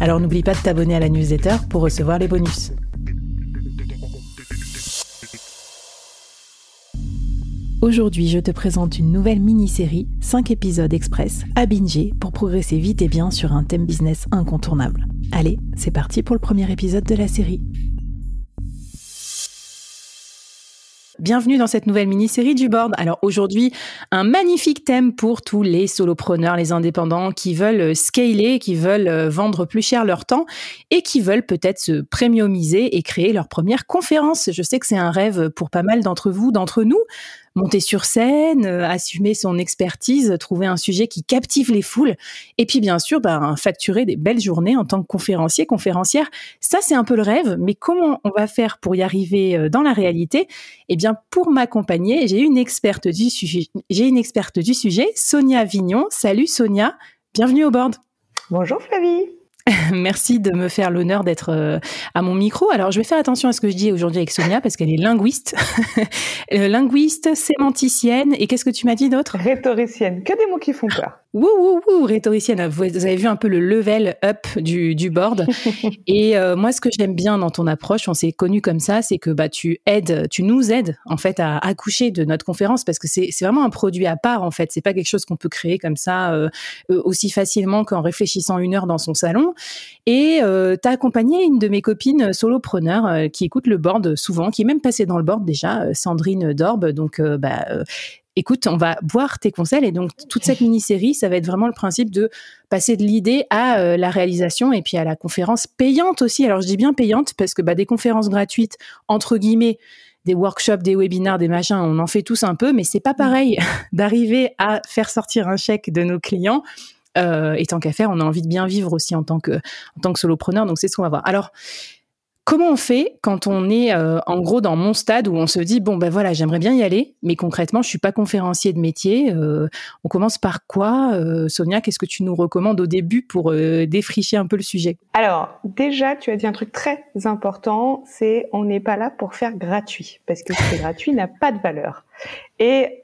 Alors n'oublie pas de t'abonner à la newsletter pour recevoir les bonus. Aujourd'hui, je te présente une nouvelle mini-série, 5 épisodes express, à binger pour progresser vite et bien sur un thème business incontournable. Allez, c'est parti pour le premier épisode de la série. Bienvenue dans cette nouvelle mini-série du board. Alors aujourd'hui, un magnifique thème pour tous les solopreneurs, les indépendants qui veulent scaler, qui veulent euh, vendre plus cher leur temps et qui veulent peut-être se premiumiser et créer leur première conférence. Je sais que c'est un rêve pour pas mal d'entre vous, d'entre nous monter sur scène, euh, assumer son expertise, trouver un sujet qui captive les foules, et puis bien sûr, ben, facturer des belles journées en tant que conférencier, conférencière. Ça, c'est un peu le rêve, mais comment on va faire pour y arriver euh, dans la réalité? Eh bien, pour m'accompagner, j'ai une experte du sujet. J'ai une experte du sujet, Sonia Vignon. Salut Sonia, bienvenue au board. Bonjour Flavie. Merci de me faire l'honneur d'être euh, à mon micro. Alors, je vais faire attention à ce que je dis aujourd'hui avec Sonia parce qu'elle est linguiste. Euh, linguiste, sémanticienne et qu'est-ce que tu m'as dit d'autre? Rhétoricienne. Que des mots qui font peur. Wouh, wouh, wouh, rhétoricienne. Vous avez vu un peu le level up du, du board. et euh, moi, ce que j'aime bien dans ton approche, on s'est connu comme ça, c'est que bah, tu aides, tu nous aides en fait à accoucher de notre conférence parce que c'est vraiment un produit à part en fait. C'est pas quelque chose qu'on peut créer comme ça euh, euh, aussi facilement qu'en réfléchissant une heure dans son salon. Et euh, tu as accompagné une de mes copines solopreneurs qui écoute le board souvent, qui est même passée dans le board déjà, Sandrine Dorbe. Donc, bah, écoute, on va boire tes conseils. Et donc, toute cette mini-série, ça va être vraiment le principe de passer de l'idée à euh, la réalisation et puis à la conférence payante aussi. Alors, je dis bien payante parce que bah, des conférences gratuites, entre guillemets, des workshops, des webinaires, des machins, on en fait tous un peu, mais c'est pas pareil d'arriver à faire sortir un chèque de nos clients. Euh, et tant qu'à faire, on a envie de bien vivre aussi en tant que, en tant que solopreneur. Donc, c'est ce qu'on va voir. Alors, Comment on fait quand on est euh, en gros dans mon stade où on se dit bon ben voilà j'aimerais bien y aller mais concrètement je suis pas conférencier de métier euh, on commence par quoi euh, Sonia qu'est-ce que tu nous recommandes au début pour défricher un peu le sujet? Alors déjà tu as dit un truc très important c'est on n'est pas là pour faire gratuit parce que ce gratuit n'a pas de valeur. Et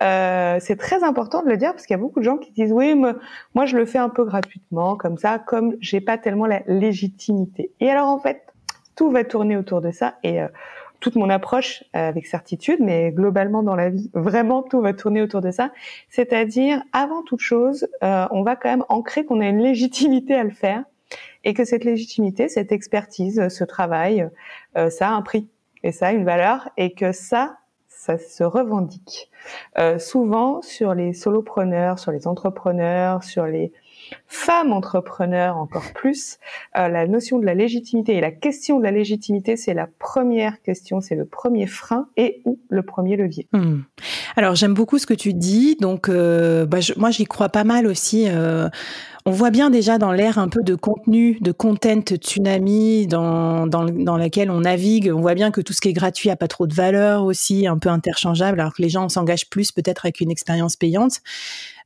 c'est très important de le dire parce qu'il y a beaucoup de gens qui disent oui moi je le fais un peu gratuitement comme ça comme j'ai pas tellement la légitimité. Et alors en fait tout va tourner autour de ça et euh, toute mon approche euh, avec certitude, mais globalement dans la vie, vraiment tout va tourner autour de ça. C'est-à-dire, avant toute chose, euh, on va quand même ancrer qu'on a une légitimité à le faire et que cette légitimité, cette expertise, ce travail, ça a un prix et ça a une valeur et que ça, ça se revendique. souvent sur les solopreneurs, sur les entrepreneurs, sur les femmes entrepreneurs encore plus, euh, la notion de la légitimité et la question de la légitimité, c'est la première question, c'est le premier frein et ou le premier levier. Hmm. Alors j'aime beaucoup ce que tu dis, donc euh, bah, moi j'y crois pas mal aussi. Euh, on voit bien déjà dans l'ère un peu de contenu, de content tsunami dans, dans, dans laquelle on navigue, on voit bien que tout ce qui est gratuit a pas trop de valeur aussi, un peu interchangeable, alors que les gens s'engagent plus peut-être avec une expérience payante.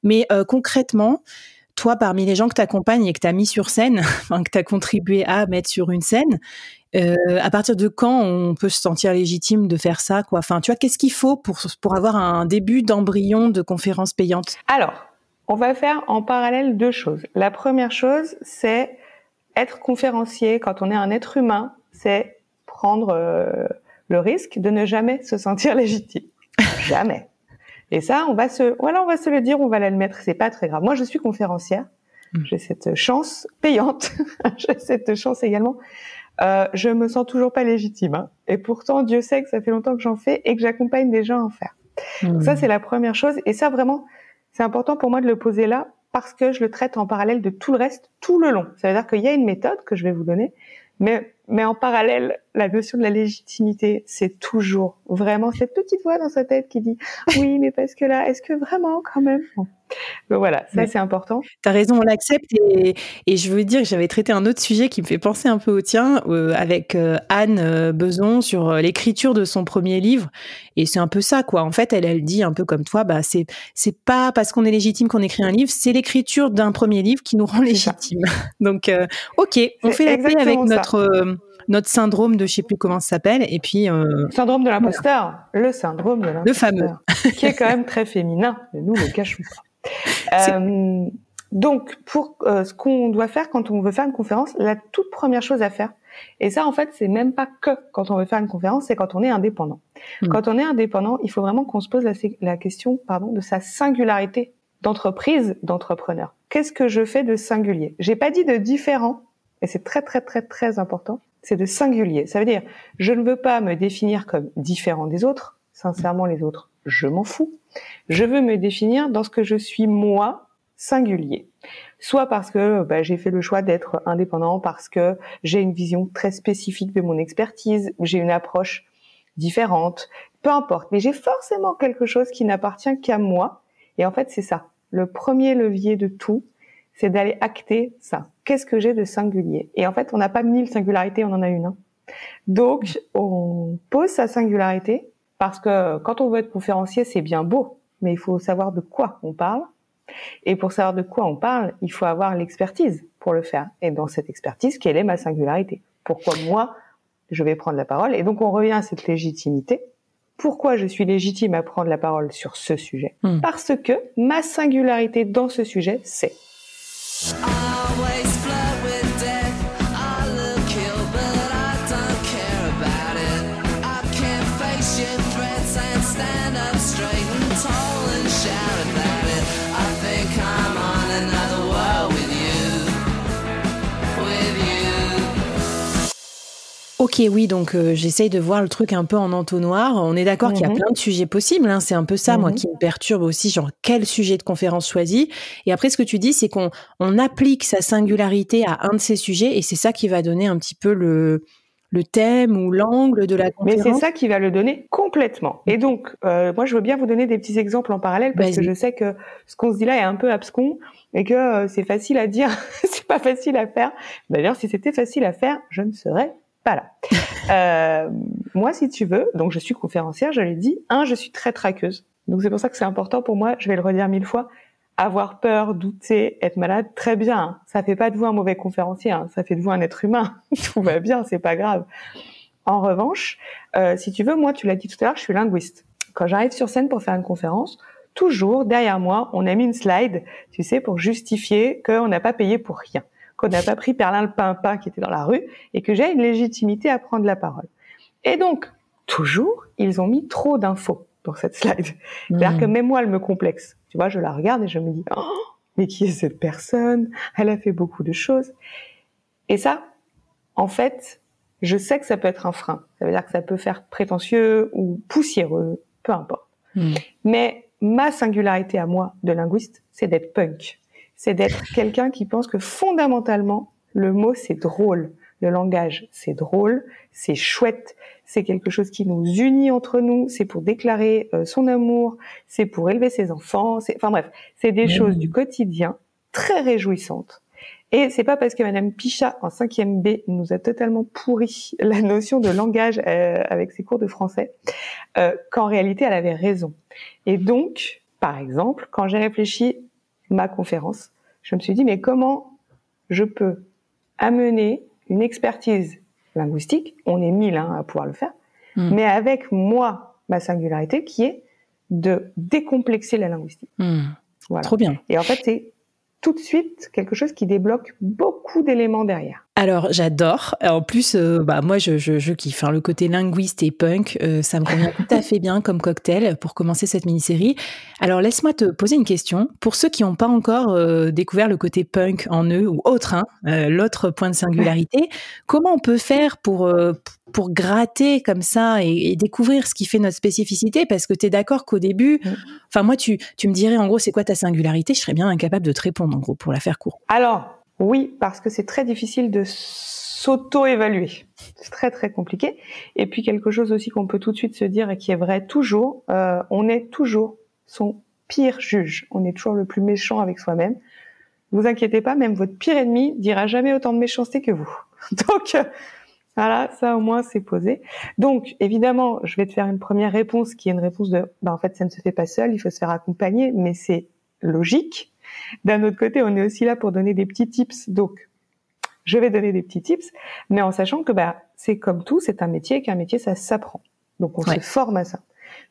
Mais concrètement, toi, parmi les gens que tu accompagnes et que tu as mis sur scène, que tu as contribué à mettre sur une scène, euh, à partir de quand on peut se sentir légitime de faire ça quoi? Enfin, tu qu'est-ce qu'il faut pour, pour avoir un début d'embryon de conférence payante? Alors, on va faire en parallèle deux choses. La première chose, c'est être conférencier quand on est un être humain, c'est prendre euh, le risque de ne jamais se sentir légitime. jamais. Et ça, on va se, voilà, on va se le dire, on va le mettre. C'est pas très grave. Moi, je suis conférencière. Mm. J'ai cette chance payante. J'ai cette chance également euh, je me sens toujours pas légitime. Hein. Et pourtant, Dieu sait que ça fait longtemps que j'en fais et que j'accompagne des gens à en faire. Mmh. Ça, c'est la première chose. Et ça, vraiment, c'est important pour moi de le poser là parce que je le traite en parallèle de tout le reste tout le long. Ça veut dire qu'il y a une méthode que je vais vous donner, mais, mais en parallèle, la notion de la légitimité, c'est toujours vraiment cette petite voix dans sa tête qui dit oui, mais parce que là, est-ce que vraiment quand même? Donc voilà, ça c'est important. Tu as raison, on l'accepte. Et, et, je veux dire que j'avais traité un autre sujet qui me fait penser un peu au tien, euh, avec euh, Anne euh, Beson sur l'écriture de son premier livre. Et c'est un peu ça, quoi. En fait, elle, elle dit un peu comme toi, bah, c'est, c'est pas parce qu'on est légitime qu'on écrit un livre, c'est l'écriture d'un premier livre qui nous rend légitime. Donc, ok, on fait la paix avec notre notre syndrome de je sais plus comment ça s'appelle et puis syndrome de l'imposteur le syndrome de l'imposteur le fameux qui est quand même très féminin mais nous le cachons pas euh, donc, pour euh, ce qu'on doit faire quand on veut faire une conférence, la toute première chose à faire, et ça, en fait, c'est même pas que quand on veut faire une conférence, c'est quand on est indépendant. Hmm. Quand on est indépendant, il faut vraiment qu'on se pose la, la question, pardon, de sa singularité d'entreprise, d'entrepreneur. Qu'est-ce que je fais de singulier? J'ai pas dit de différent, et c'est très très très très important. C'est de singulier. Ça veut dire, je ne veux pas me définir comme différent des autres. Sincèrement, les autres, je m'en fous. Je veux me définir dans ce que je suis moi, singulier. Soit parce que bah, j'ai fait le choix d'être indépendant, parce que j'ai une vision très spécifique de mon expertise, j'ai une approche différente, peu importe. Mais j'ai forcément quelque chose qui n'appartient qu'à moi. Et en fait, c'est ça. Le premier levier de tout, c'est d'aller acter ça. Qu'est-ce que j'ai de singulier? Et en fait, on n'a pas mille singularités, on en a une. Hein. Donc, on pose sa singularité parce que quand on veut être conférencier, c'est bien beau, mais il faut savoir de quoi on parle. Et pour savoir de quoi on parle, il faut avoir l'expertise pour le faire. Et dans cette expertise, quelle est ma singularité? Pourquoi moi, je vais prendre la parole? Et donc on revient à cette légitimité. Pourquoi je suis légitime à prendre la parole sur ce sujet? Hmm. Parce que ma singularité dans ce sujet, c'est... Ok, oui, donc euh, j'essaye de voir le truc un peu en entonnoir. On est d'accord qu'il y a mhm. plein de sujets possibles. Hein. C'est un peu ça, moi, mhm. qui me perturbe aussi, genre quel sujet de conférence choisir. Et après, ce que tu dis, c'est qu'on on applique sa singularité à un de ces sujets, et c'est ça qui va donner un petit peu le, le thème ou l'angle de la conférence. Mais c'est ça qui va le donner complètement. Et donc, euh, moi, je veux bien vous donner des petits exemples en parallèle parce que je sais que ce qu'on se dit là est un peu abscon et que euh, c'est facile à dire, c'est pas facile à faire. D'ailleurs, si c'était facile à faire, je ne serais voilà. Euh, moi, si tu veux, donc je suis conférencière, je l'ai dit. Un, je suis très traqueuse. Donc c'est pour ça que c'est important pour moi. Je vais le redire mille fois. Avoir peur, douter, être malade, très bien. Ça fait pas de vous un mauvais conférencier. Hein. Ça fait de vous un être humain. Tout va bien, c'est pas grave. En revanche, euh, si tu veux, moi, tu l'as dit tout à l'heure, je suis linguiste. Quand j'arrive sur scène pour faire une conférence, toujours derrière moi, on a mis une slide, tu sais, pour justifier qu'on n'a pas payé pour rien qu'on n'a pas pris Perlin le pimpin qui était dans la rue et que j'ai une légitimité à prendre la parole. Et donc, toujours, ils ont mis trop d'infos dans cette slide. C'est-à-dire que hmm. même moi, elle me complexe. Tu vois, je la regarde et je me dis, oh, mais qui est cette personne? Elle a fait beaucoup de choses. Et ça, en fait, je sais que ça peut être un frein. Ça veut dire que ça peut faire prétentieux ou poussiéreux, peu importe. Hmm. Mais ma singularité à moi de linguiste, c'est d'être punk c'est d'être quelqu'un qui pense que fondamentalement, le mot c'est drôle. Le langage, c'est drôle, c'est chouette, c'est quelque chose qui nous unit entre nous, c'est pour déclarer euh, son amour, c'est pour élever ses enfants, c'est, enfin bref, c'est des choses du quotidien très réjouissantes. Et c'est pas parce que Madame Pichat en 5e B nous a totalement pourri la notion de langage euh, avec ses cours de français euh, qu'en réalité elle avait raison. Et donc, par exemple, quand j'ai réfléchi ma conférence, je me suis dit, mais comment je peux amener une expertise linguistique, on est mille hein, à pouvoir le faire, hmm. mais avec moi, ma singularité, qui est de décomplexer la linguistique. Hmm. Voilà. Trop bien. Et en fait, c'est tout de suite quelque chose qui débloque beaucoup d'éléments derrière. Alors j'adore. En plus, euh, bah moi je, je, je kiffe. Hein. Le côté linguiste et punk, euh, ça me convient tout à fait bien comme cocktail pour commencer cette mini-série. Alors laisse-moi te poser une question. Pour ceux qui n'ont pas encore euh, découvert le côté punk en eux ou autre, hein, l'autre point de singularité, comment on peut faire pour pour gratter comme ça et, découvrir ce qui fait notre spécificité? Parce que tu es d'accord qu'au début, mm. enfin moi tu tu me dirais en gros c'est quoi ta singularité? Je serais bien incapable de te répondre en gros pour la faire court. Alors oui, parce que c'est très difficile de s'auto-évaluer. C'est très très compliqué. Et puis quelque chose aussi qu'on peut tout de suite se dire et qui est vrai toujours, euh, on est toujours son pire juge. On est toujours le plus méchant avec soi-même. Vous inquiétez pas, même votre pire ennemi dira jamais autant de méchanceté que vous. Donc voilà, ça au moins c'est posé. Donc évidemment, je vais te faire une première réponse qui est une réponse de, ben, en fait ça ne se fait pas seul, il faut se faire accompagner, mais c'est logique. D'un autre côté, on est aussi là pour donner des petits tips. Donc, je vais donner des petits tips, mais en sachant que bah, c'est comme tout, c'est un métier, et qu'un métier, ça s'apprend. Donc, on se forme à ça.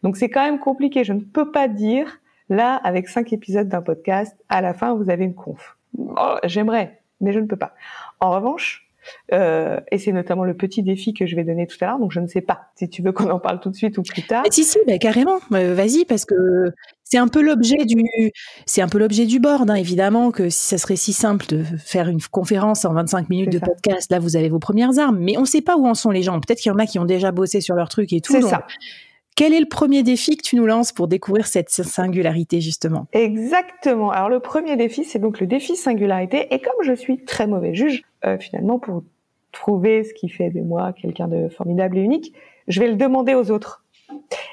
Donc, c'est quand même compliqué. Je ne peux pas dire, là, avec cinq épisodes d'un podcast, à la fin, vous avez une conf. Oh, j'aimerais, mais je ne peux pas. En revanche, euh, et c'est notamment le petit défi que je vais donner tout à l'heure. Donc, je ne sais pas si tu veux qu'on en parle tout de suite ou plus tard. si, si, bah, carrément. Vas-y, parce que c'est un peu l'objet du, c'est un peu l'objet du board, hein, évidemment, que si ça serait si simple de faire une conférence en 25 minutes de podcast, là, vous avez vos premières armes. Mais on ne sait pas où en sont les gens. Peut-être qu'il y en a qui ont déjà bossé sur leur truc et tout. C'est ça. Quel est le premier défi que tu nous lances pour découvrir cette singularité, justement? Exactement. Alors, le premier défi, c'est donc le défi singularité. Et comme je suis très mauvais juge, euh, finalement, pour trouver ce qui fait de moi quelqu'un de formidable et unique, je vais le demander aux autres.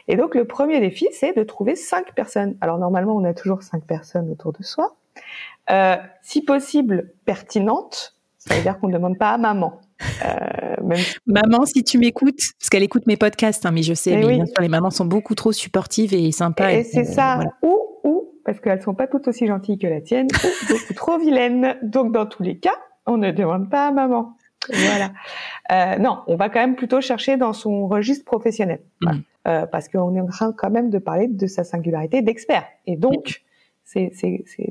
Et donc, le premier défi, c'est de trouver cinq personnes. Alors, normalement, on a toujours cinq personnes autour de soi. Euh, si possible, pertinentes. Ça veut dire qu'on ne demande pas à maman. Euh, maman, si tu m'écoutes, parce qu'elle écoute mes podcasts, hein, mais je sais, mais bien sûr, les mamans sont beaucoup trop supportives et sympas. Et, c'est ça. Ou, ou, parce qu'elles sont pas toutes aussi gentilles que la tienne, ou beaucoup trop vilaines. Donc, dans tous les cas, on ne demande pas à maman. Voilà. Euh, non, on va quand même plutôt chercher dans son registre professionnel, mm. euh, parce qu'on est en train quand même de parler de sa singularité d'expert. Et donc, c'est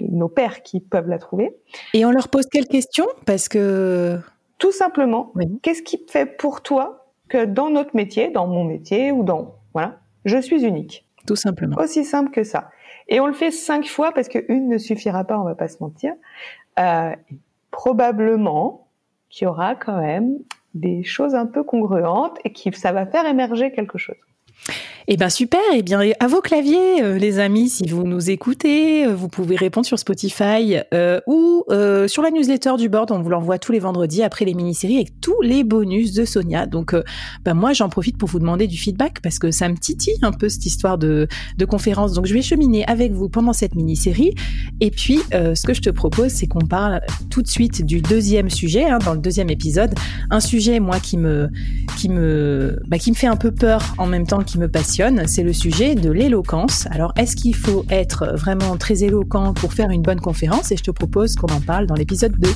nos pères qui peuvent la trouver. Et on leur pose quelles questions? Parce que tout simplement, qu'est-ce qui fait pour toi que dans notre métier, dans mon métier ou dans voilà, je suis unique? Tout simplement. Aussi simple que ça. Et on le fait cinq fois parce qu'une ne suffira pas, on va pas se mentir. Euh, probablement qu'il y aura quand même des choses un peu congruentes et que ça va faire émerger quelque chose. Eh ben super, eh bien à vos claviers euh, les amis, si vous nous écoutez, euh, vous pouvez répondre sur Spotify euh, ou sur la newsletter du board, on vous l'envoie tous les vendredis après les mini-séries avec tous les bonus de Sonia. Donc ben moi j'en profite pour vous demander du feedback parce que ça me titille un peu cette histoire de, de conférence. Donc je vais cheminer avec vous pendant cette mini-série. Et puis ce que je te propose c'est qu'on parle tout de suite du deuxième sujet hein, dans le deuxième épisode, un sujet moi qui me qui me bah, qui me fait un peu peur en même temps qui me passe c'est le sujet de l'éloquence. Alors, est-ce qu'il faut être vraiment très éloquent pour faire une bonne conférence? Et je te propose qu'on en parle dans l'épisode 2.